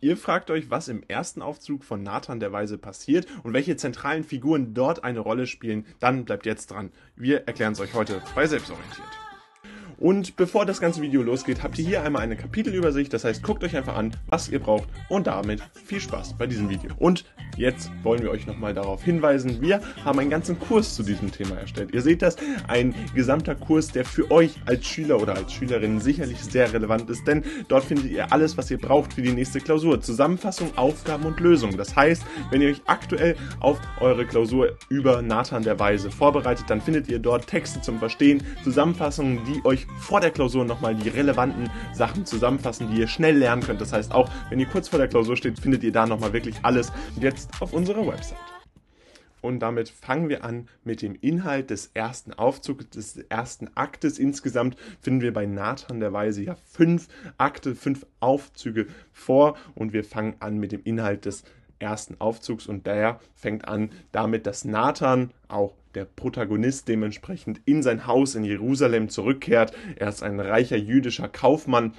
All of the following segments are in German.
Ihr fragt euch, was im ersten Aufzug von Nathan der Weise passiert und welche zentralen Figuren dort eine Rolle spielen. Dann bleibt jetzt dran. Wir erklären es euch heute bei Selbstorientiert. Und bevor das ganze Video losgeht, habt ihr hier einmal eine Kapitelübersicht. Das heißt, guckt euch einfach an, was ihr braucht und damit viel Spaß bei diesem Video. Und jetzt wollen wir euch nochmal darauf hinweisen, wir haben einen ganzen Kurs zu diesem Thema erstellt. Ihr seht das, ein gesamter Kurs, der für euch als Schüler oder als Schülerin sicherlich sehr relevant ist, denn dort findet ihr alles, was ihr braucht für die nächste Klausur. Zusammenfassung, Aufgaben und Lösungen. Das heißt, wenn ihr euch aktuell auf eure Klausur über Nathan der Weise vorbereitet, dann findet ihr dort Texte zum Verstehen, Zusammenfassungen, die euch vor der Klausur nochmal die relevanten Sachen zusammenfassen, die ihr schnell lernen könnt. Das heißt, auch wenn ihr kurz vor der Klausur steht, findet ihr da nochmal wirklich alles jetzt auf unserer Website. Und damit fangen wir an mit dem Inhalt des ersten Aufzugs, des ersten Aktes. Insgesamt finden wir bei Nathan der Weise ja fünf Akte, fünf Aufzüge vor. Und wir fangen an mit dem Inhalt des ersten Aufzugs. Und der fängt an damit, dass Nathan, auch der Protagonist dementsprechend in sein Haus in Jerusalem zurückkehrt. Er ist ein reicher jüdischer Kaufmann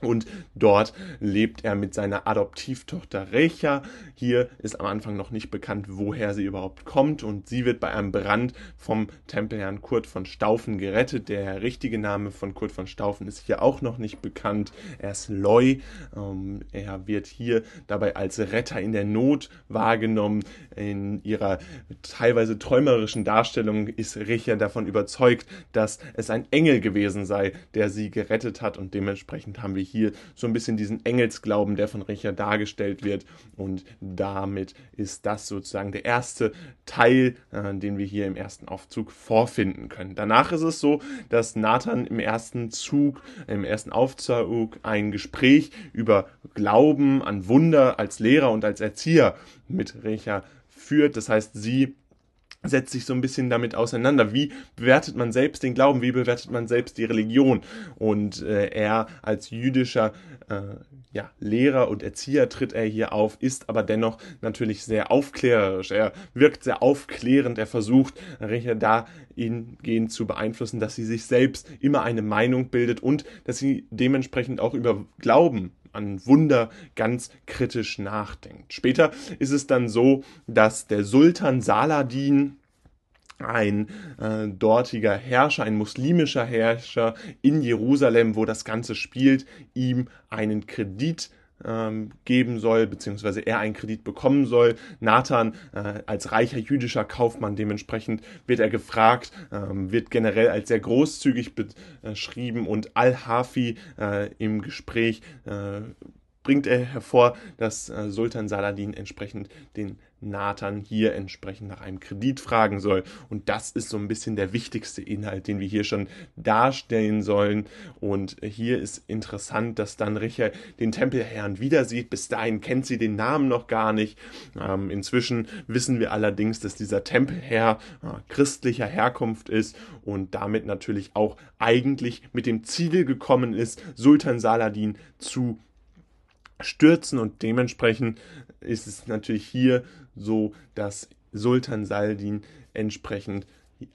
und dort lebt er mit seiner Adoptivtochter Recha. Hier ist am Anfang noch nicht bekannt, woher sie überhaupt kommt. Und sie wird bei einem Brand vom Tempelherrn Kurt von Staufen gerettet. Der richtige Name von Kurt von Staufen ist hier auch noch nicht bekannt. Er ist Loy. Ähm, er wird hier dabei als Retter in der Not wahrgenommen. In ihrer teilweise träumerischen Darstellung ist Recha davon überzeugt, dass es ein Engel gewesen sei, der sie gerettet hat. Und dementsprechend haben wir hier so ein bisschen diesen Engelsglauben, der von Richard dargestellt wird. Und damit ist das sozusagen der erste Teil, äh, den wir hier im ersten Aufzug vorfinden können. Danach ist es so, dass Nathan im ersten Zug, im ersten Aufzug ein Gespräch über Glauben an Wunder als Lehrer und als Erzieher mit Recha führt. Das heißt, sie setzt sich so ein bisschen damit auseinander. Wie bewertet man selbst den Glauben? Wie bewertet man selbst die Religion? Und äh, er als jüdischer äh, ja, Lehrer und Erzieher tritt er hier auf, ist aber dennoch natürlich sehr aufklärerisch. Er wirkt sehr aufklärend. Er versucht, Richard dahingehend zu beeinflussen, dass sie sich selbst immer eine Meinung bildet und dass sie dementsprechend auch über Glauben an Wunder ganz kritisch nachdenkt. Später ist es dann so, dass der Sultan Saladin ein äh, dortiger Herrscher, ein muslimischer Herrscher in Jerusalem, wo das Ganze spielt, ihm einen Kredit ähm, geben soll, beziehungsweise er einen Kredit bekommen soll. Nathan äh, als reicher jüdischer Kaufmann dementsprechend wird er gefragt, ähm, wird generell als sehr großzügig beschrieben und Al-Hafi äh, im Gespräch äh, bringt er hervor, dass äh, Sultan Saladin entsprechend den Nathan hier entsprechend nach einem Kredit fragen soll. Und das ist so ein bisschen der wichtigste Inhalt, den wir hier schon darstellen sollen. Und hier ist interessant, dass dann Richard den Tempelherrn wieder sieht. Bis dahin kennt sie den Namen noch gar nicht. Ähm, inzwischen wissen wir allerdings, dass dieser Tempelherr äh, christlicher Herkunft ist und damit natürlich auch eigentlich mit dem Ziel gekommen ist, Sultan Saladin zu stürzen und dementsprechend ist es natürlich hier so, dass Sultan Saldin entsprechend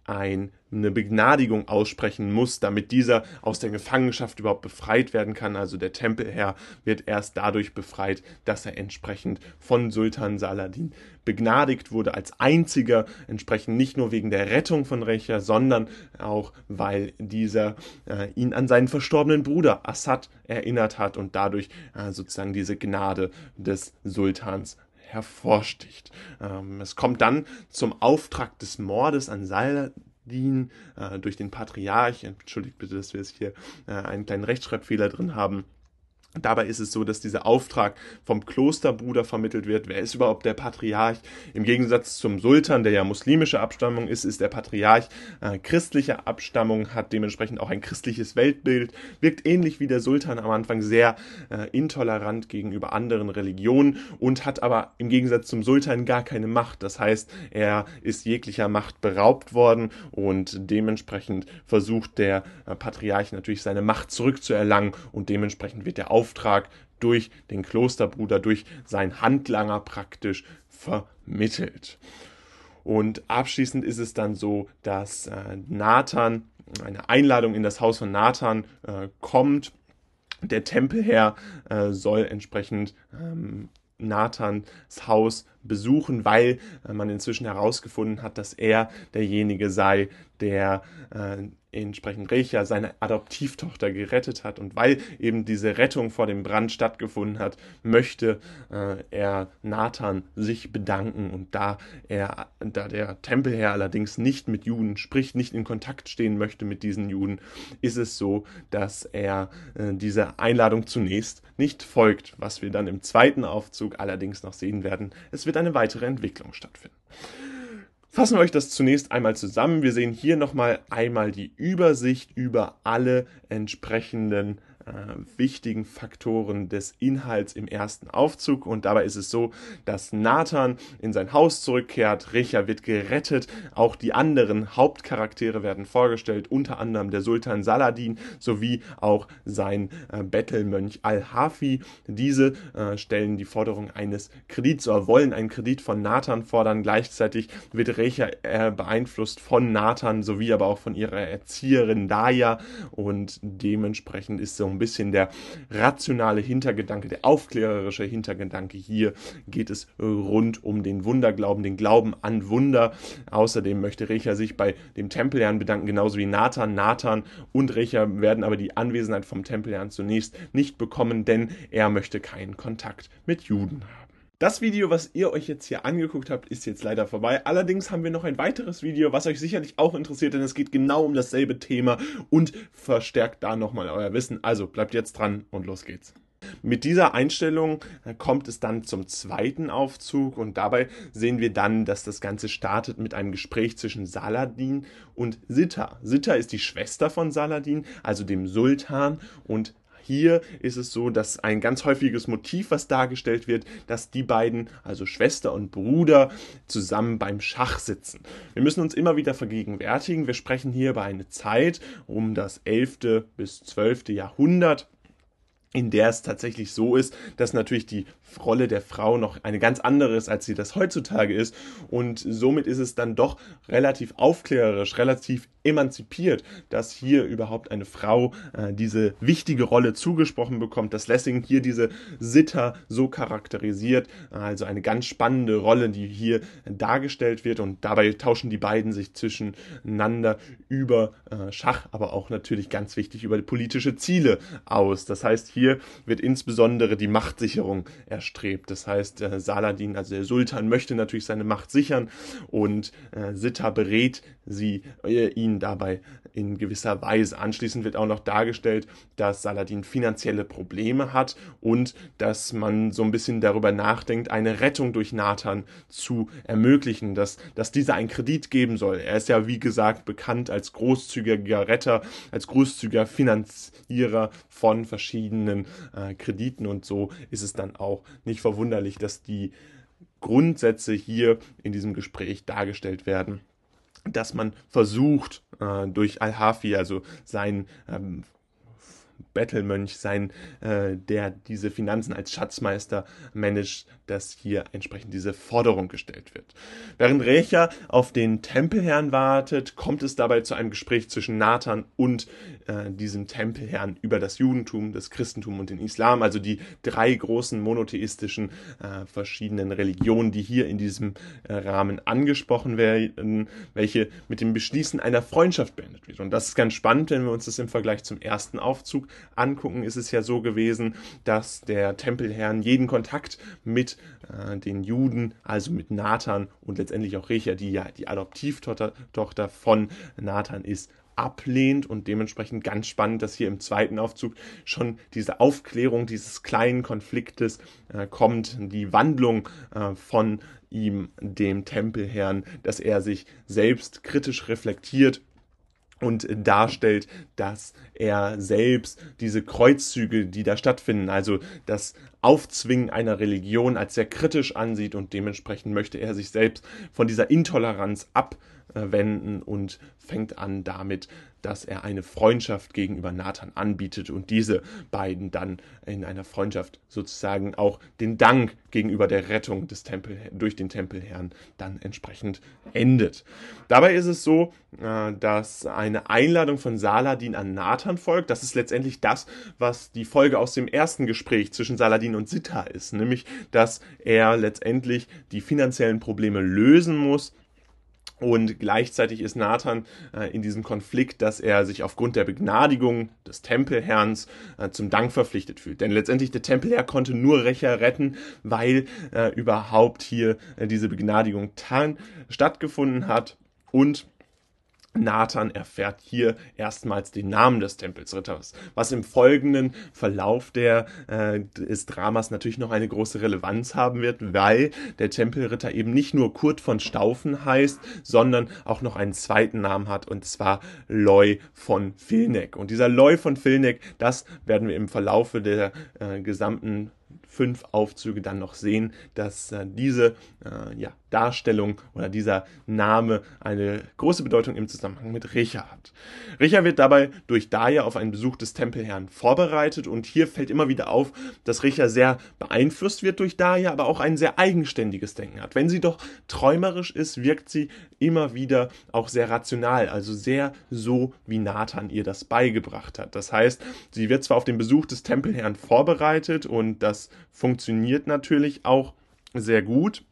ein, eine Begnadigung aussprechen muss, damit dieser aus der Gefangenschaft überhaupt befreit werden kann. Also der Tempelherr wird erst dadurch befreit, dass er entsprechend von Sultan Saladin begnadigt wurde als einziger, entsprechend nicht nur wegen der Rettung von Recha, sondern auch weil dieser äh, ihn an seinen verstorbenen Bruder Assad erinnert hat und dadurch äh, sozusagen diese Gnade des Sultans hervorsticht. Ähm, es kommt dann zum Auftrag des Mordes an Saladin äh, durch den Patriarch. Entschuldigt bitte, dass wir jetzt hier äh, einen kleinen Rechtschreibfehler drin haben. Dabei ist es so, dass dieser Auftrag vom Klosterbruder vermittelt wird. Wer ist überhaupt der Patriarch? Im Gegensatz zum Sultan, der ja muslimische Abstammung ist, ist der Patriarch äh, christlicher Abstammung, hat dementsprechend auch ein christliches Weltbild, wirkt ähnlich wie der Sultan am Anfang sehr äh, intolerant gegenüber anderen Religionen und hat aber im Gegensatz zum Sultan gar keine Macht. Das heißt, er ist jeglicher Macht beraubt worden und dementsprechend versucht der äh, Patriarch natürlich seine Macht zurückzuerlangen und dementsprechend wird der Auftrag Auftrag durch den Klosterbruder, durch seinen Handlanger praktisch vermittelt. Und abschließend ist es dann so, dass äh, Nathan, eine Einladung in das Haus von Nathan äh, kommt Der Tempelherr äh, soll entsprechend ähm, Nathans Haus besuchen, weil äh, man inzwischen herausgefunden hat, dass er derjenige sei, der äh, entsprechend Recha, seine Adoptivtochter, gerettet hat. Und weil eben diese Rettung vor dem Brand stattgefunden hat, möchte äh, er Nathan sich bedanken. Und da er, da der Tempelherr allerdings nicht mit Juden spricht, nicht in Kontakt stehen möchte mit diesen Juden, ist es so, dass er äh, dieser Einladung zunächst nicht folgt, was wir dann im zweiten Aufzug allerdings noch sehen werden. Es wird eine weitere Entwicklung stattfinden. Fassen wir euch das zunächst einmal zusammen. Wir sehen hier nochmal einmal die Übersicht über alle entsprechenden wichtigen Faktoren des Inhalts im ersten Aufzug. Und dabei ist es so, dass Nathan in sein Haus zurückkehrt, Recha wird gerettet, auch die anderen Hauptcharaktere werden vorgestellt, unter anderem der Sultan Saladin sowie auch sein äh, Bettelmönch Al-Hafi. Diese äh, stellen die Forderung eines Kredits oder wollen einen Kredit von Nathan fordern. Gleichzeitig wird Recha äh, beeinflusst von Nathan sowie aber auch von ihrer Erzieherin Daya und dementsprechend ist so ein bisschen der rationale Hintergedanke, der aufklärerische Hintergedanke. Hier geht es rund um den Wunderglauben, den Glauben an Wunder. Außerdem möchte Recha sich bei dem Tempelherrn bedanken, genauso wie Nathan. Nathan und Recha werden aber die Anwesenheit vom Tempelherrn zunächst nicht bekommen, denn er möchte keinen Kontakt mit Juden haben. Das Video, was ihr euch jetzt hier angeguckt habt, ist jetzt leider vorbei. Allerdings haben wir noch ein weiteres Video, was euch sicherlich auch interessiert, denn es geht genau um dasselbe Thema und verstärkt da nochmal euer Wissen. Also bleibt jetzt dran und los geht's. Mit dieser Einstellung äh, kommt es dann zum zweiten Aufzug und dabei sehen wir dann, dass das Ganze startet mit einem Gespräch zwischen Saladin und Sitta. Sitta ist die Schwester von Saladin, also dem Sultan und hier ist es so, dass ein ganz häufiges Motiv, was dargestellt wird, dass die beiden, also Schwester und Bruder, zusammen beim Schach sitzen. Wir müssen uns immer wieder vergegenwärtigen, wir sprechen hier über eine Zeit um das 11. bis 12. Jahrhundert in der es tatsächlich so ist, dass natürlich die Rolle der Frau noch eine ganz andere ist, als sie das heutzutage ist. Und somit ist es dann doch relativ aufklärerisch, relativ emanzipiert, dass hier überhaupt eine Frau äh, diese wichtige Rolle zugesprochen bekommt, dass Lessing hier diese Sitter so charakterisiert. Also eine ganz spannende Rolle, die hier dargestellt wird. Und dabei tauschen die beiden sich zwischeneinander über äh, Schach, aber auch natürlich ganz wichtig über politische Ziele aus. Das heißt, hier wird insbesondere die Machtsicherung erstrebt. Das heißt, äh, Saladin, also der Sultan, möchte natürlich seine Macht sichern und äh, Sitta berät sie äh, ihn dabei in gewisser Weise. Anschließend wird auch noch dargestellt, dass Saladin finanzielle Probleme hat und dass man so ein bisschen darüber nachdenkt, eine Rettung durch Nathan zu ermöglichen, dass, dass dieser einen Kredit geben soll. Er ist ja, wie gesagt, bekannt als großzügiger Retter, als großzügiger Finanzierer von verschiedenen äh, Krediten und so ist es dann auch nicht verwunderlich, dass die Grundsätze hier in diesem Gespräch dargestellt werden dass man versucht, äh, durch Al-Hafi, also sein ähm, Bettelmönch sein, äh, der diese Finanzen als Schatzmeister managt, dass hier entsprechend diese Forderung gestellt wird. Während Recha auf den Tempelherrn wartet, kommt es dabei zu einem Gespräch zwischen Nathan und äh, diesem Tempelherrn über das Judentum, das Christentum und den Islam, also die drei großen monotheistischen äh, verschiedenen Religionen, die hier in diesem äh, Rahmen angesprochen werden, welche mit dem Beschließen einer Freundschaft beendet wird. Und das ist ganz spannend, wenn wir uns das im Vergleich zum ersten Aufzug angucken, ist es ja so gewesen, dass der Tempelherrn jeden Kontakt mit äh, den Juden, also mit Nathan und letztendlich auch Recha, die ja die Adoptivtochter von Nathan ist, ablehnt und dementsprechend ganz spannend, dass hier im zweiten Aufzug schon diese Aufklärung dieses kleinen Konfliktes äh, kommt, die Wandlung äh, von ihm, dem Tempelherrn, dass er sich selbst kritisch reflektiert und darstellt, dass er selbst diese Kreuzzüge, die da stattfinden, also dass Aufzwingen einer Religion als sehr kritisch ansieht und dementsprechend möchte er sich selbst von dieser Intoleranz abwenden und fängt an damit, dass er eine Freundschaft gegenüber Nathan anbietet und diese beiden dann in einer Freundschaft sozusagen auch den Dank gegenüber der Rettung des Tempel durch den Tempelherrn dann entsprechend endet. Dabei ist es so, äh, dass eine Einladung von Saladin an Nathan folgt. Das ist letztendlich das, was die Folge aus dem ersten Gespräch zwischen Saladin und Sitta ist, nämlich dass er letztendlich die finanziellen Probleme lösen muss und gleichzeitig ist Nathan äh, in diesem Konflikt, dass er sich aufgrund der Begnadigung des Tempelherrns äh, zum Dank verpflichtet fühlt. Denn letztendlich der Tempelherr konnte nur Rächer retten, weil äh, überhaupt hier äh, diese Begnadigung stattgefunden hat und Nathan erfährt hier erstmals den Namen des Tempelsritters, was im folgenden Verlauf der, äh, des Dramas natürlich noch eine große Relevanz haben wird, weil der Tempelritter eben nicht nur Kurt von Staufen heißt, sondern auch noch einen zweiten Namen hat, und zwar Loy von Vilneck. Und dieser Loy von Vilneck, das werden wir im Verlaufe der äh, gesamten fünf Aufzüge dann noch sehen, dass äh, diese äh, ja, Darstellung oder dieser Name eine große Bedeutung im Zusammenhang mit Richa hat. Richa wird dabei durch Daya auf einen Besuch des Tempelherrn vorbereitet und hier fällt immer wieder auf, dass Richa sehr beeinflusst wird durch Daya, aber auch ein sehr eigenständiges Denken hat. Wenn sie doch träumerisch ist, wirkt sie immer wieder auch sehr rational, also sehr so, wie Nathan ihr das beigebracht hat. Das heißt, sie wird zwar auf den Besuch des Tempelherrn vorbereitet und das funktioniert natürlich auch sehr gut.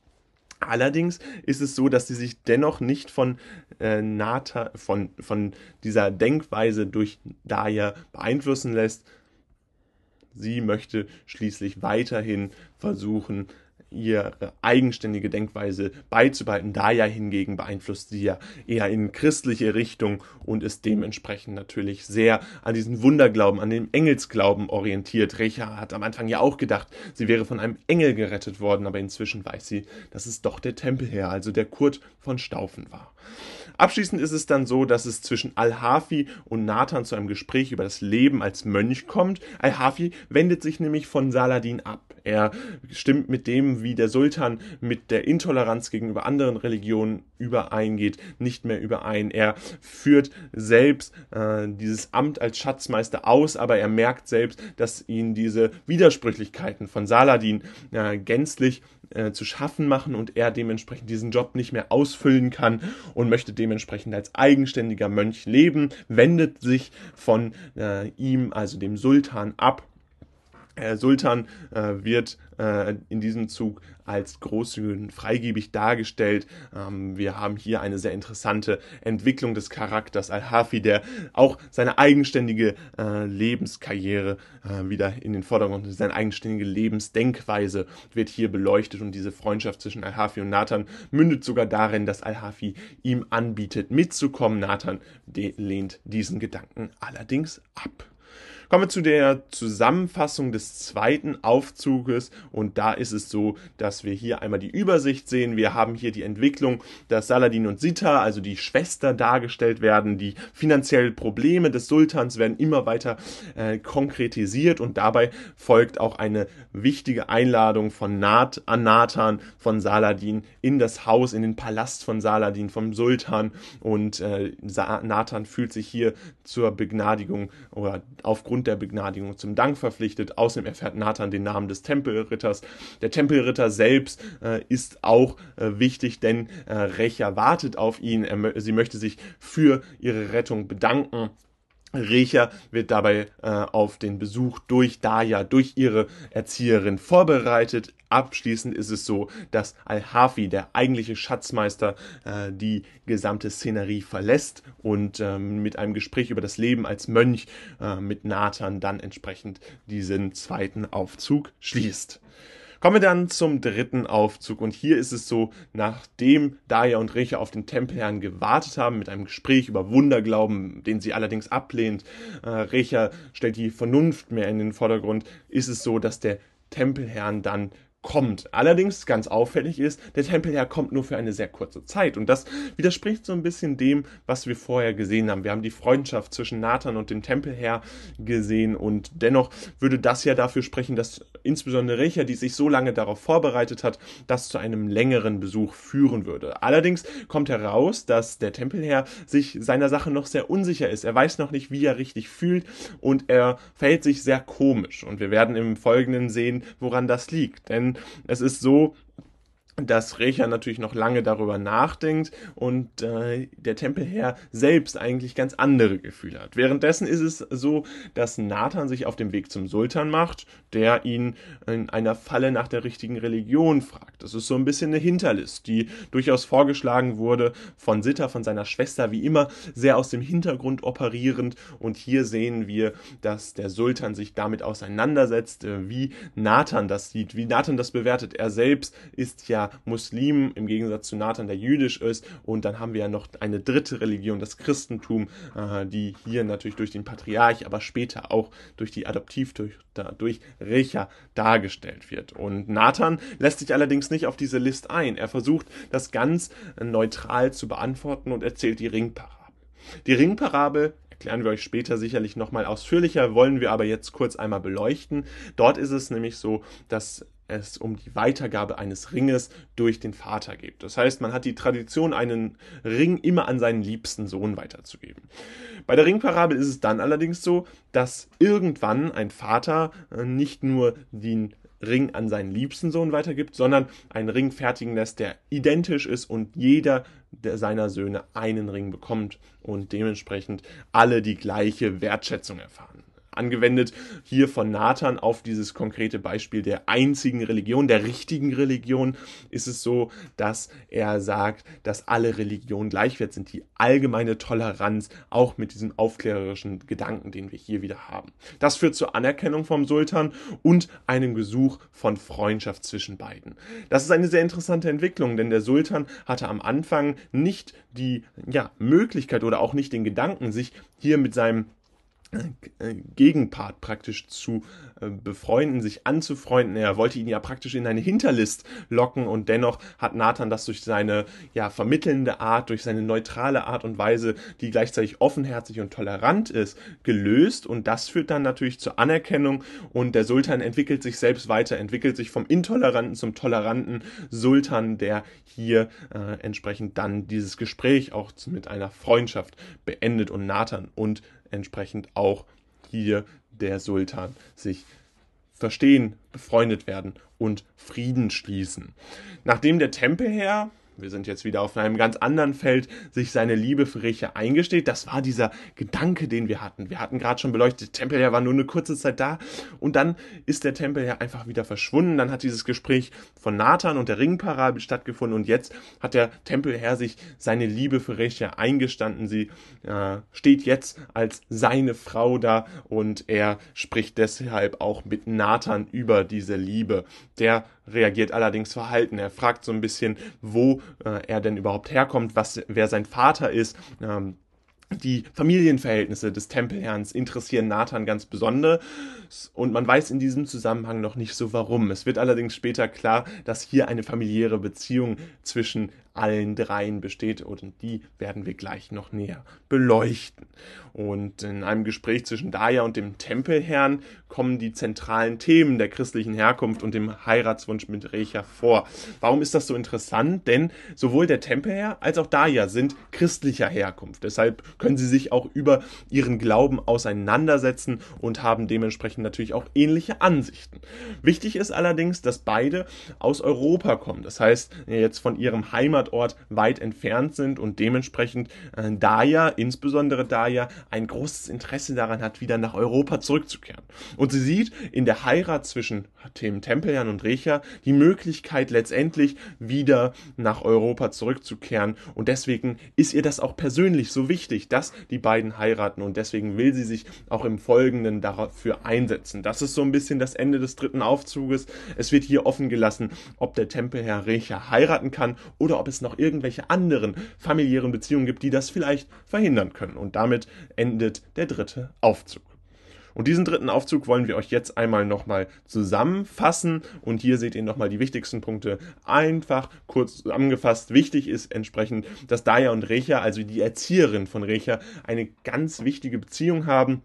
Allerdings ist es so, dass sie sich dennoch nicht von äh, Nata, von, von dieser Denkweise durch Daya beeinflussen lässt. Sie möchte schließlich weiterhin versuchen, ihre eigenständige Denkweise beizubehalten. Daya hingegen beeinflusst sie ja eher in christliche Richtung und ist dementsprechend natürlich sehr an diesen Wunderglauben, an dem Engelsglauben orientiert. Recha hat am Anfang ja auch gedacht, sie wäre von einem Engel gerettet worden, aber inzwischen weiß sie, dass es doch der Tempelherr, also der Kurt von Staufen war. Abschließend ist es dann so, dass es zwischen Al-Hafi und Nathan zu einem Gespräch über das Leben als Mönch kommt. Al-Hafi wendet sich nämlich von Saladin ab. Er stimmt mit dem, wie der Sultan mit der Intoleranz gegenüber anderen Religionen übereingeht, nicht mehr überein. Er führt selbst äh, dieses Amt als Schatzmeister aus, aber er merkt selbst, dass ihn diese Widersprüchlichkeiten von Saladin äh, gänzlich äh, zu schaffen machen und er dementsprechend diesen Job nicht mehr ausfüllen kann und möchte dementsprechend als eigenständiger Mönch leben, wendet sich von äh, ihm, also dem Sultan, ab Sultan äh, wird äh, in diesem Zug als großzügig freigebig dargestellt. Ähm, wir haben hier eine sehr interessante Entwicklung des Charakters Al-Hafi, der auch seine eigenständige äh, Lebenskarriere äh, wieder in den Vordergrund, seine eigenständige Lebensdenkweise wird hier beleuchtet und diese Freundschaft zwischen Al-Hafi und Nathan mündet sogar darin, dass Al-Hafi ihm anbietet, mitzukommen. Nathan lehnt diesen Gedanken allerdings ab. Kommen wir zu der Zusammenfassung des zweiten Aufzuges und da ist es so, dass wir hier einmal die Übersicht sehen. Wir haben hier die Entwicklung, dass Saladin und Sita, also die Schwester, dargestellt werden. Die finanziellen Probleme des Sultans werden immer weiter äh, konkretisiert und dabei folgt auch eine wichtige Einladung von Nat an Nathan von Saladin in das Haus, in den Palast von Saladin, vom Sultan und äh, Nathan fühlt sich hier zur Begnadigung oder aufgrund aufgrund der Begnadigung zum Dank verpflichtet. Außerdem erfährt Nathan den Namen des Tempelritters. Der Tempelritter selbst äh, ist auch äh, wichtig, denn äh, Recha wartet auf ihn. Er, sie möchte sich für ihre Rettung bedanken. Recha wird dabei äh, auf den Besuch durch Daya, durch ihre Erzieherin vorbereitet. Abschließend ist es so, dass Al-Hafi, der eigentliche Schatzmeister, äh, die gesamte Szenerie verlässt und ähm, mit einem Gespräch über das Leben als Mönch äh, mit Nathan dann entsprechend diesen zweiten Aufzug schließt. Kommen wir dann zum dritten Aufzug. Und hier ist es so, nachdem Daya und Recha auf den Tempelherrn gewartet haben mit einem Gespräch über Wunderglauben, den sie allerdings ablehnt, äh, Recha stellt die Vernunft mehr in den Vordergrund, ist es so, dass der Tempelherrn dann kommt. Allerdings ganz auffällig ist, der Tempelherr kommt nur für eine sehr kurze Zeit und das widerspricht so ein bisschen dem, was wir vorher gesehen haben. Wir haben die Freundschaft zwischen Nathan und dem Tempelherr gesehen und dennoch würde das ja dafür sprechen, dass insbesondere Recha, die sich so lange darauf vorbereitet hat, das zu einem längeren Besuch führen würde. Allerdings kommt heraus, dass der Tempelherr sich seiner Sache noch sehr unsicher ist. Er weiß noch nicht, wie er richtig fühlt und er verhält sich sehr komisch und wir werden im Folgenden sehen, woran das liegt. Denn es ist so, dass Recha natürlich noch lange darüber nachdenkt und äh, der Tempelherr selbst eigentlich ganz andere Gefühle hat. Währenddessen ist es so, dass Nathan sich auf dem Weg zum Sultan macht, der ihn in einer Falle nach der richtigen Religion fragt. Das ist so ein bisschen eine Hinterlist, die durchaus vorgeschlagen wurde von Sitter, von seiner Schwester, wie immer sehr aus dem Hintergrund operierend. Und hier sehen wir, dass der Sultan sich damit auseinandersetzt, äh, wie Nathan das sieht, wie Nathan das bewertet. Er selbst ist ja Muslim im Gegensatz zu Nathan, der jüdisch ist. Und dann haben wir ja noch eine dritte Religion, das Christentum, äh, die hier natürlich durch den Patriarch, aber später auch durch die Adoptiv, durch, durch Recha dargestellt wird. Und Nathan lässt sich allerdings nicht auf diese List ein. Er versucht, das ganz neutral zu beantworten und erzählt die Ringparabel. Die Ringparabel erklären wir euch später sicherlich nochmal ausführlicher, wollen wir aber jetzt kurz einmal beleuchten. Dort ist es nämlich so, dass es um die Weitergabe eines Ringes durch den Vater geht. Das heißt, man hat die Tradition, einen Ring immer an seinen liebsten Sohn weiterzugeben. Bei der Ringparabel ist es dann allerdings so, dass irgendwann ein Vater äh, nicht nur den Ring an seinen liebsten Sohn weitergibt, sondern einen Ring fertigen lässt, der identisch ist und jeder der seiner Söhne einen Ring bekommt und dementsprechend alle die gleiche Wertschätzung erfahren angewendet hier von Nathan auf dieses konkrete Beispiel der einzigen Religion, der richtigen Religion, ist es so, dass er sagt, dass alle Religionen gleichwert sind, die allgemeine Toleranz, auch mit diesem aufklärerischen Gedanken, den wir hier wieder haben. Das führt zur Anerkennung vom Sultan und einem Gesuch von Freundschaft zwischen beiden. Das ist eine sehr interessante Entwicklung, denn der Sultan hatte am Anfang nicht die ja, Möglichkeit oder auch nicht den Gedanken, sich hier mit seinem Gegenpart praktisch zu äh, befreunden, sich anzufreunden. Er wollte ihn ja praktisch in eine Hinterlist locken und dennoch hat Nathan das durch seine ja vermittelnde Art, durch seine neutrale Art und Weise, die gleichzeitig offenherzig und tolerant ist, gelöst und das führt dann natürlich zur Anerkennung und der Sultan entwickelt sich selbst weiter, entwickelt sich vom intoleranten zum toleranten Sultan, der hier äh, entsprechend dann dieses Gespräch auch mit einer Freundschaft beendet und Nathan und entsprechend auch hier der Sultan sich verstehen, befreundet werden und Frieden schließen. Nachdem der Tempelherr wir sind jetzt wieder auf einem ganz anderen Feld, sich seine Liebe für Recha eingesteht. Das war dieser Gedanke, den wir hatten. Wir hatten gerade schon beleuchtet, der Tempelherr war nur eine kurze Zeit da und dann ist der Tempelherr einfach wieder verschwunden. Dann hat dieses Gespräch von Nathan und der Ringparabel stattgefunden und jetzt hat der Tempelherr sich seine Liebe für Recha eingestanden. Sie äh, steht jetzt als seine Frau da und er spricht deshalb auch mit Nathan über diese Liebe. Der reagiert allerdings verhalten. Er fragt so ein bisschen, wo äh, er denn überhaupt herkommt, was, wer sein Vater ist. Ähm, die Familienverhältnisse des Tempelherrns interessieren Nathan ganz besonders und man weiß in diesem Zusammenhang noch nicht so warum. Es wird allerdings später klar, dass hier eine familiäre Beziehung zwischen allen dreien besteht und die werden wir gleich noch näher beleuchten. Und in einem Gespräch zwischen Daya und dem Tempelherrn kommen die zentralen Themen der christlichen Herkunft und dem Heiratswunsch mit Recha vor. Warum ist das so interessant? Denn sowohl der Tempelherr als auch Daya sind christlicher Herkunft. Deshalb können sie sich auch über ihren Glauben auseinandersetzen und haben dementsprechend natürlich auch ähnliche Ansichten. Wichtig ist allerdings, dass beide aus Europa kommen. Das heißt, jetzt von ihrem Heimat Heimatort weit entfernt sind und dementsprechend äh, Daya, insbesondere Daya, ein großes Interesse daran hat, wieder nach Europa zurückzukehren. Und sie sieht in der Heirat zwischen dem Tempelherrn und Recha die Möglichkeit letztendlich wieder nach Europa zurückzukehren und deswegen ist ihr das auch persönlich so wichtig, dass die beiden heiraten und deswegen will sie sich auch im Folgenden dafür einsetzen. Das ist so ein bisschen das Ende des dritten Aufzuges. Es wird hier offen gelassen, ob der Tempelherr Recha heiraten kann oder ob es noch irgendwelche anderen familiären Beziehungen gibt, die das vielleicht verhindern können. Und damit endet der dritte Aufzug. Und diesen dritten Aufzug wollen wir euch jetzt einmal nochmal zusammenfassen. Und hier seht ihr nochmal die wichtigsten Punkte einfach kurz zusammengefasst. Wichtig ist entsprechend, dass Daya und Recha, also die Erzieherin von Recha, eine ganz wichtige Beziehung haben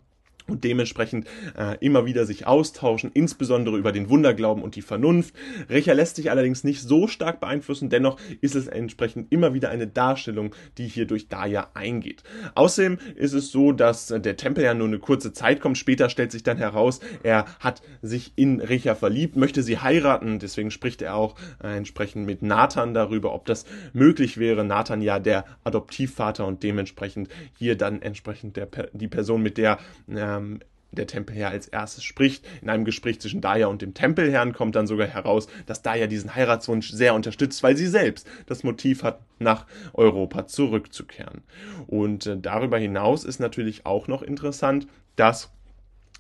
und dementsprechend äh, immer wieder sich austauschen, insbesondere über den Wunderglauben und die Vernunft. Recher lässt sich allerdings nicht so stark beeinflussen, dennoch ist es entsprechend immer wieder eine Darstellung, die hier durch Daya eingeht. Außerdem ist es so, dass der Tempel ja nur eine kurze Zeit kommt, später stellt sich dann heraus, er hat sich in Recher verliebt, möchte sie heiraten, deswegen spricht er auch äh, entsprechend mit Nathan darüber, ob das möglich wäre. Nathan ja der Adoptivvater und dementsprechend hier dann entsprechend der, die Person, mit der äh, ähm, der Tempelherr als erstes spricht. In einem Gespräch zwischen Daya und dem Tempelherrn kommt dann sogar heraus, dass Daya diesen Heiratswunsch sehr unterstützt, weil sie selbst das Motiv hat, nach Europa zurückzukehren. Und äh, darüber hinaus ist natürlich auch noch interessant, dass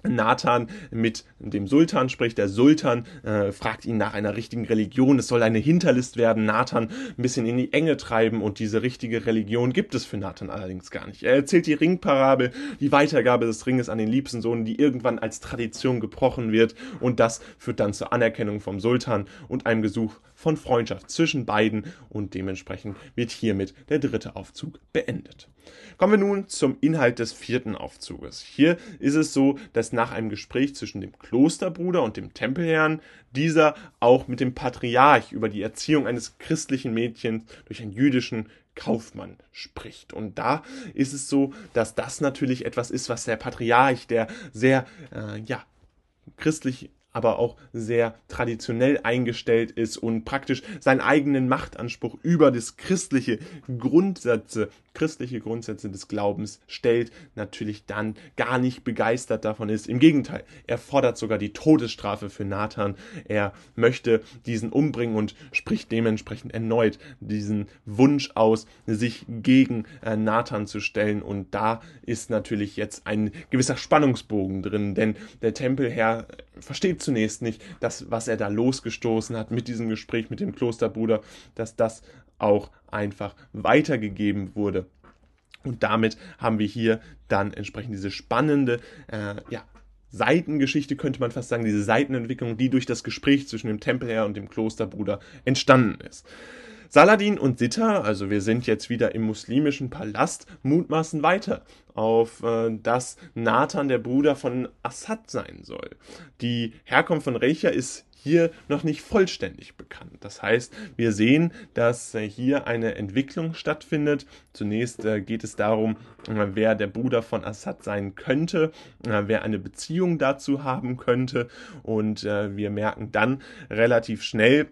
Nathan mit dem Sultan spricht. Der Sultan äh, fragt ihn nach einer richtigen Religion. Es soll eine Hinterlist werden. Nathan ein bisschen in die Enge treiben und diese richtige Religion gibt es für Nathan allerdings gar nicht. Er erzählt die Ringparabel, die Weitergabe des Ringes an den liebsten Sohn, die irgendwann als Tradition gebrochen wird und das führt dann zur Anerkennung vom Sultan und einem Gesuch von Freundschaft zwischen beiden und dementsprechend wird hiermit der dritte Aufzug beendet. Kommen wir nun zum Inhalt des vierten Aufzuges. Hier ist es so, dass nach einem Gespräch zwischen dem Klosterbruder und dem Tempelherrn dieser auch mit dem Patriarch über die Erziehung eines christlichen Mädchens durch einen jüdischen Kaufmann spricht. Und da ist es so, dass das natürlich etwas ist, was der Patriarch, der sehr, äh, ja, christlich aber auch sehr traditionell eingestellt ist und praktisch seinen eigenen Machtanspruch über das christliche Grundsätze christliche Grundsätze des Glaubens stellt, natürlich dann gar nicht begeistert davon ist. Im Gegenteil, er fordert sogar die Todesstrafe für Nathan. Er möchte diesen umbringen und spricht dementsprechend erneut diesen Wunsch aus, sich gegen äh, Nathan zu stellen. Und da ist natürlich jetzt ein gewisser Spannungsbogen drin, denn der Tempelherr versteht zunächst nicht, dass was er da losgestoßen hat mit diesem Gespräch mit dem Klosterbruder, dass das auch einfach weitergegeben wurde. Und damit haben wir hier dann entsprechend diese spannende, äh, ja, Seitengeschichte könnte man fast sagen, diese Seitenentwicklung, die durch das Gespräch zwischen dem Tempelherr und dem Klosterbruder entstanden ist. Saladin und Sitta, also wir sind jetzt wieder im muslimischen Palast, mutmaßen weiter auf, äh, dass Nathan der Bruder von Assad sein soll. Die Herkunft von Recha ist hier noch nicht vollständig bekannt. Das heißt, wir sehen, dass äh, hier eine Entwicklung stattfindet. Zunächst äh, geht es darum, äh, wer der Bruder von Assad sein könnte, wer eine Beziehung dazu haben könnte. Und wir merken dann relativ schnell,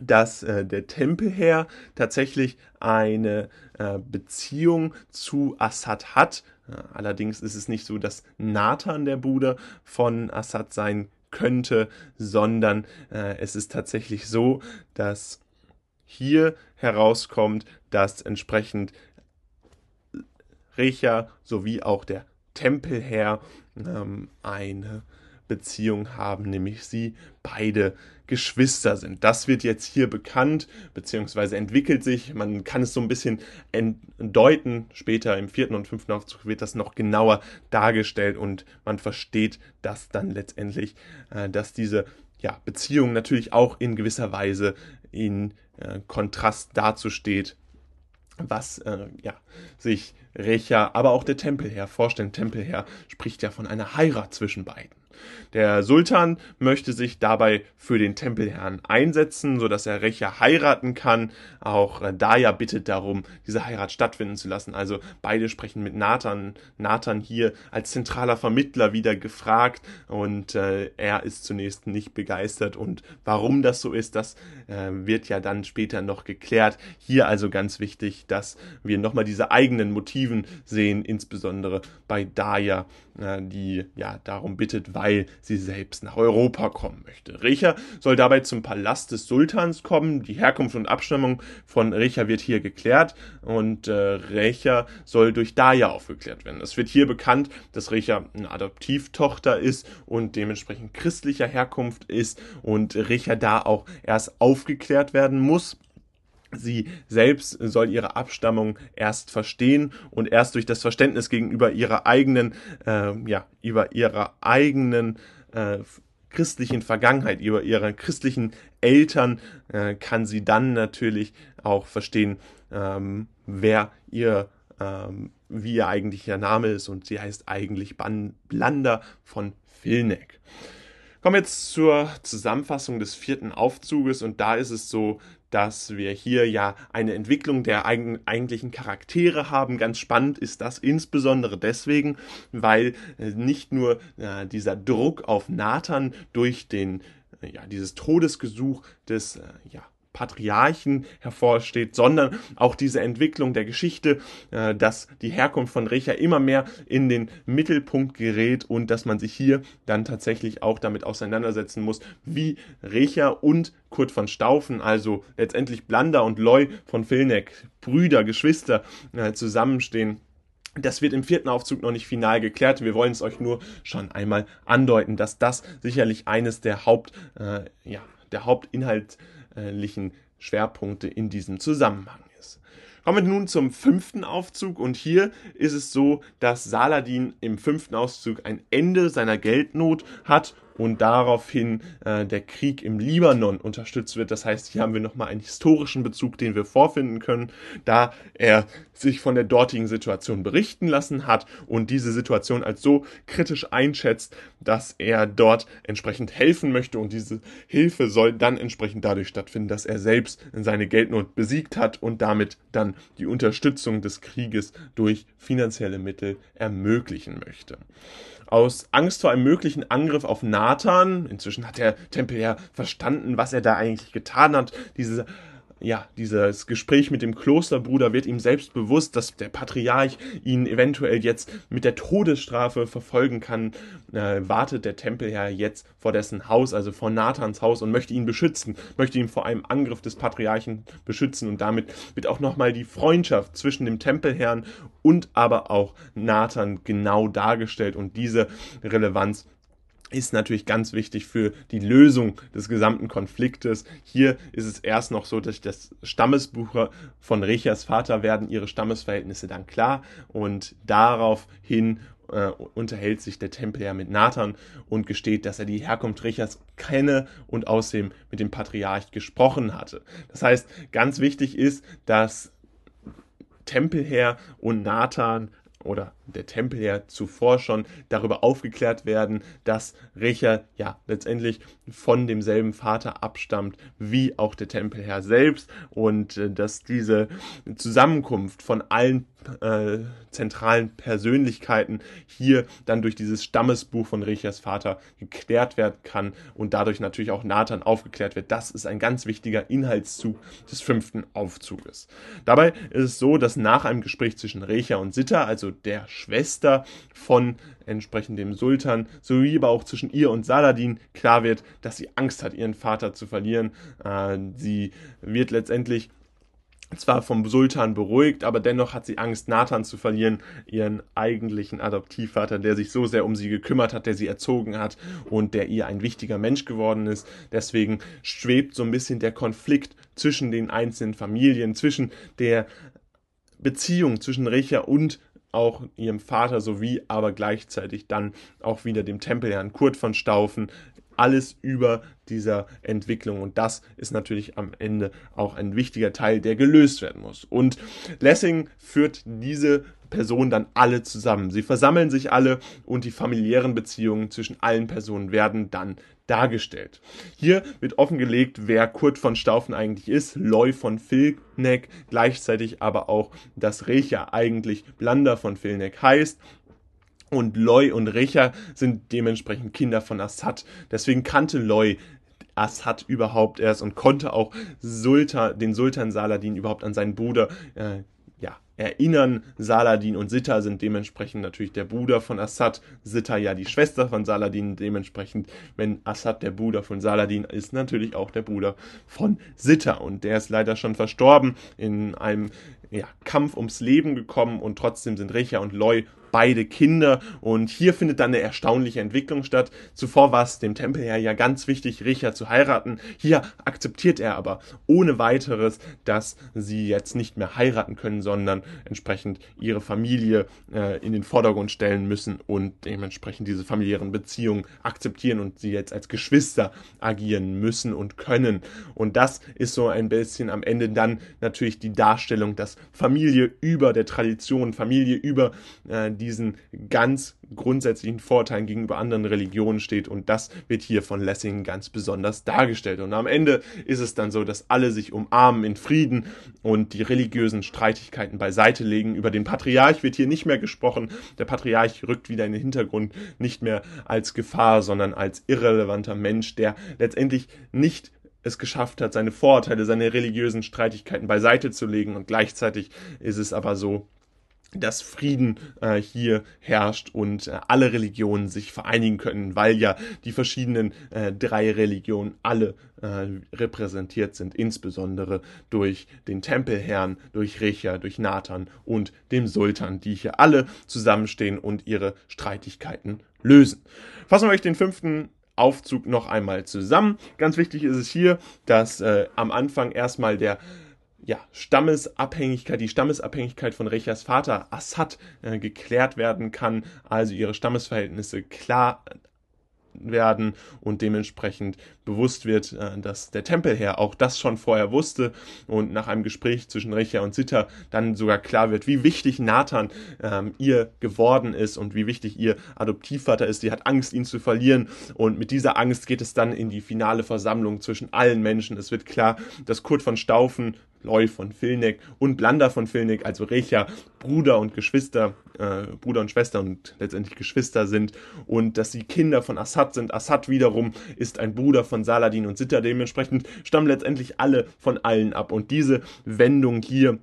dass äh, der Tempelherr tatsächlich eine äh, Beziehung zu Assad hat. Äh, allerdings ist es nicht so, dass Nathan der Bruder von Assad sein könnte, sondern äh, es ist tatsächlich so, dass hier herauskommt, dass entsprechend Recha sowie auch der Tempelherr ähm, eine Beziehung haben, nämlich sie beide Geschwister sind. Das wird jetzt hier bekannt, beziehungsweise entwickelt sich. Man kann es so ein bisschen deuten. Später im vierten und fünften Aufzug wird das noch genauer dargestellt und man versteht das dann letztendlich, äh, dass diese ja, Beziehung natürlich auch in gewisser Weise in äh, Kontrast dazu steht, was äh, ja, sich Recha, aber auch der Tempelherr vorstellen. Tempelherr spricht ja von einer Heirat zwischen beiden. Der Sultan möchte sich dabei für den Tempelherrn einsetzen, so dass er Recha heiraten kann. Auch äh, Daya bittet darum, diese Heirat stattfinden zu lassen. Also beide sprechen mit Nathan. Nathan hier als zentraler Vermittler wieder gefragt und äh, er ist zunächst nicht begeistert und warum das so ist, das äh, wird ja dann später noch geklärt. Hier also ganz wichtig, dass wir nochmal diese eigenen Motiven sehen, insbesondere bei Daya, äh, die ja darum bittet, weil sie selbst nach Europa kommen möchte. Recha soll dabei zum Palast des Sultans kommen. Die Herkunft und Abstammung von Recha wird hier geklärt und äh, Recha soll durch Daya aufgeklärt werden. Es wird hier bekannt, dass Recha eine Adoptivtochter ist und dementsprechend christlicher Herkunft ist und Recha da auch erst aufgeklärt werden muss Sie selbst soll ihre Abstammung erst verstehen und erst durch das Verständnis gegenüber ihrer eigenen, äh, ja, über ihrer eigenen äh, christlichen Vergangenheit, über ihre christlichen Eltern, äh, kann sie dann natürlich auch verstehen, ähm, wer ihr, ähm, wie ihr eigentlicher Name ist und sie heißt eigentlich Ban Blander von Vilneck. Kommen wir jetzt zur Zusammenfassung des vierten Aufzuges und da ist es so, dass wir hier ja eine Entwicklung der eigentlichen Charaktere haben. Ganz spannend ist das insbesondere deswegen, weil äh, nicht nur äh, dieser Druck auf Nathan durch den äh, ja, dieses Todesgesuch des ja, Patriarchen hervorsteht, sondern auch diese Entwicklung der Geschichte, äh, dass die Herkunft von Recha immer mehr in den Mittelpunkt gerät und dass man sich hier dann tatsächlich auch damit auseinandersetzen muss, wie Recha und Kurt von Staufen, also letztendlich Blanda und Loy von Vilneck, Brüder, Geschwister, äh, zusammenstehen. Das wird im vierten Aufzug noch nicht final geklärt. Wir wollen es euch nur schon einmal andeuten, dass das sicherlich eines der Haupt, äh, ja, der Hauptinhalt inhaltlichen Schwerpunkte in diesem Zusammenhang ist. Kommen wir nun zum fünften Aufzug und hier ist es so, dass Saladin im fünften Aufzug ein Ende seiner Geldnot hat und daraufhin äh, der Krieg im Libanon unterstützt wird. Das heißt, hier haben wir nochmal einen historischen Bezug, den wir vorfinden können, da er sich von der dortigen Situation berichten lassen hat und diese Situation als so kritisch einschätzt, dass er dort entsprechend helfen möchte und diese Hilfe soll dann entsprechend dadurch stattfinden, dass er selbst seine Geldnot besiegt hat und damit dann die Unterstützung des Krieges durch finanzielle Mittel ermöglichen möchte aus Angst vor einem möglichen Angriff auf Nathan, inzwischen hat der Tempelherr verstanden, was er da eigentlich getan hat, diese ja, dieses Gespräch mit dem Klosterbruder wird ihm selbst bewusst, dass der Patriarch ihn eventuell jetzt mit der Todesstrafe verfolgen kann, äh, wartet der Tempelherr jetzt vor dessen Haus, also vor Nathans Haus und möchte ihn beschützen, möchte ihn vor einem Angriff des Patriarchen beschützen. Und damit wird auch nochmal die Freundschaft zwischen dem Tempelherrn und aber auch Nathan genau dargestellt. Und diese Relevanz ist natürlich ganz wichtig für die Lösung des gesamten Konfliktes. Hier ist es erst noch so, dass das Stammesbuch von Rechas Vater werden ihre Stammesverhältnisse dann klar und daraufhin äh, unterhält sich der Tempelherr mit Nathan und gesteht, dass er die Herkunft Rechas kenne und außerdem mit dem Patriarch gesprochen hatte. Das heißt, ganz wichtig ist, dass Tempelherr und Nathan oder der Tempelherr zuvor schon darüber aufgeklärt werden, dass Recher ja letztendlich von demselben Vater abstammt wie auch der Tempelherr selbst und äh, dass diese Zusammenkunft von allen äh, zentralen Persönlichkeiten hier dann durch dieses Stammesbuch von Rechers Vater geklärt werden kann und dadurch natürlich auch Nathan aufgeklärt wird. Das ist ein ganz wichtiger Inhaltszug des fünften Aufzuges. Dabei ist es so, dass nach einem Gespräch zwischen Recher und Sitter, also der Schwester von entsprechend dem Sultan, sowie aber auch zwischen ihr und Saladin klar wird, dass sie Angst hat, ihren Vater zu verlieren. Äh, sie wird letztendlich zwar vom Sultan beruhigt, aber dennoch hat sie Angst, Nathan zu verlieren, ihren eigentlichen Adoptivvater, der sich so sehr um sie gekümmert hat, der sie erzogen hat und der ihr ein wichtiger Mensch geworden ist. Deswegen schwebt so ein bisschen der Konflikt zwischen den einzelnen Familien, zwischen der Beziehung zwischen Recha und auch ihrem Vater sowie aber gleichzeitig dann auch wieder dem Tempelherrn Kurt von Staufen. Alles über dieser Entwicklung und das ist natürlich am Ende auch ein wichtiger Teil, der gelöst werden muss. Und Lessing führt diese Personen dann alle zusammen. Sie versammeln sich alle und die familiären Beziehungen zwischen allen Personen werden dann dargestellt. Hier wird offengelegt, wer Kurt von Staufen eigentlich ist, Loy von Vilneck, gleichzeitig aber auch, dass Recha eigentlich Blander von Vilneck heißt und Loy und Recha sind dementsprechend Kinder von Assad. Deswegen kannte Loy Assad überhaupt erst und konnte auch Sultan, den Sultan Saladin überhaupt an seinen Bruder äh, erinnern. Saladin und Sitta sind dementsprechend natürlich der Bruder von Assad, Sitta ja die Schwester von Saladin, dementsprechend, wenn Assad der Bruder von Saladin ist, natürlich auch der Bruder von Sitta und der ist leider schon verstorben, in einem ja, Kampf ums Leben gekommen und trotzdem sind Recha und Loy beide Kinder und hier findet dann eine erstaunliche Entwicklung statt. Zuvor war es dem Tempelherr ja ganz wichtig, Richard zu heiraten. Hier akzeptiert er aber ohne weiteres, dass sie jetzt nicht mehr heiraten können, sondern entsprechend ihre Familie äh, in den Vordergrund stellen müssen und dementsprechend diese familiären Beziehungen akzeptieren und sie jetzt als Geschwister agieren müssen und können. Und das ist so ein bisschen am Ende dann natürlich die Darstellung, dass Familie über der Tradition, Familie über äh, diesen ganz grundsätzlichen Vorteilen gegenüber anderen Religionen steht und das wird hier von Lessing ganz besonders dargestellt. Und am Ende ist es dann so, dass alle sich umarmen in Frieden und die religiösen Streitigkeiten beiseite legen. Über den Patriarch wird hier nicht mehr gesprochen. Der Patriarch rückt wieder in den Hintergrund, nicht mehr als Gefahr, sondern als irrelevanter Mensch, der letztendlich nicht es geschafft hat, seine Vorurteile, seine religiösen Streitigkeiten beiseite zu legen. Und gleichzeitig ist es aber so, dass Frieden äh, hier herrscht und äh, alle Religionen sich vereinigen können, weil ja die verschiedenen äh, drei Religionen alle äh, repräsentiert sind, insbesondere durch den Tempelherrn, durch Recha, durch Nathan und dem Sultan, die hier alle zusammenstehen und ihre Streitigkeiten lösen. Fassen wir euch den fünften Aufzug noch einmal zusammen. Ganz wichtig ist es hier, dass äh, am Anfang erstmal der ja, Stammesabhängigkeit, die Stammesabhängigkeit von Rechas Vater Assad äh, geklärt werden kann, also ihre Stammesverhältnisse klar werden und dementsprechend bewusst wird, äh, dass der Tempelherr auch das schon vorher wusste und nach einem Gespräch zwischen Recha und Sitta dann sogar klar wird, wie wichtig Nathan ähm, ihr geworden ist und wie wichtig ihr Adoptivvater ist. Sie hat Angst, ihn zu verlieren und mit dieser Angst geht es dann in die finale Versammlung zwischen allen Menschen. Es wird klar, dass Kurt von Staufen Loy von Filneck und Blanda von Filneck, also Recha, Bruder und Geschwister, äh, Bruder und Schwester und letztendlich Geschwister sind. Und dass sie Kinder von Assad sind. Assad wiederum ist ein Bruder von Saladin und Sitter, dementsprechend stammen letztendlich alle von allen ab. Und diese Wendung hier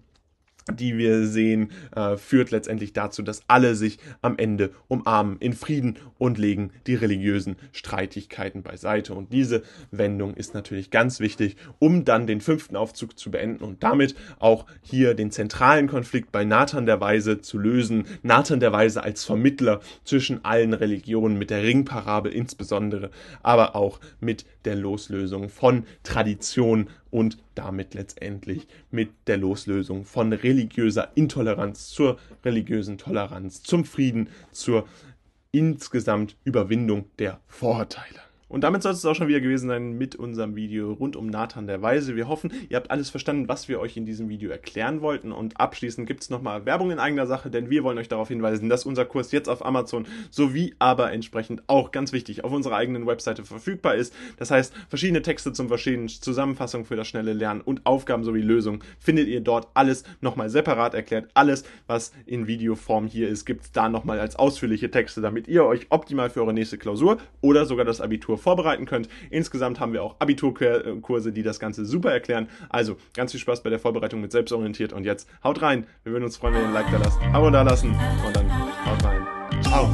die wir sehen, äh, führt letztendlich dazu, dass alle sich am Ende umarmen in Frieden und legen die religiösen Streitigkeiten beiseite. Und diese Wendung ist natürlich ganz wichtig, um dann den fünften Aufzug zu beenden und damit auch hier den zentralen Konflikt bei Nathan der Weise zu lösen. Nathan der Weise als Vermittler zwischen allen Religionen mit der Ringparabel insbesondere, aber auch mit der Loslösung von Tradition und damit letztendlich mit der Loslösung von religiöser Intoleranz zur religiösen Toleranz, zum Frieden, zur insgesamt Überwindung der Vorurteile. Und damit soll es auch schon wieder gewesen sein mit unserem Video rund um Nathan der Weise. Wir hoffen, ihr habt alles verstanden, was wir euch in diesem Video erklären wollten. Und abschließend gibt es nochmal Werbung in eigener Sache, denn wir wollen euch darauf hinweisen, dass unser Kurs jetzt auf Amazon sowie aber entsprechend auch ganz wichtig auf unserer eigenen Webseite verfügbar ist. Das heißt, verschiedene Texte zum Verstehen, Zusammenfassung für das schnelle Lernen und Aufgaben sowie Lösungen findet ihr dort alles nochmal separat erklärt. Alles, was in Videoform hier ist, gibt es da nochmal als ausführliche Texte, damit ihr euch optimal für eure nächste Klausur oder sogar das Abitur vorbereiten könnt. Insgesamt haben wir auch Abiturkurse, die das Ganze super erklären. Also ganz viel Spaß bei der Vorbereitung mit selbstorientiert und jetzt haut rein. Wir würden uns freuen, wenn ihr ein Like da lasst, Abo da lassen und dann haut rein. Ciao.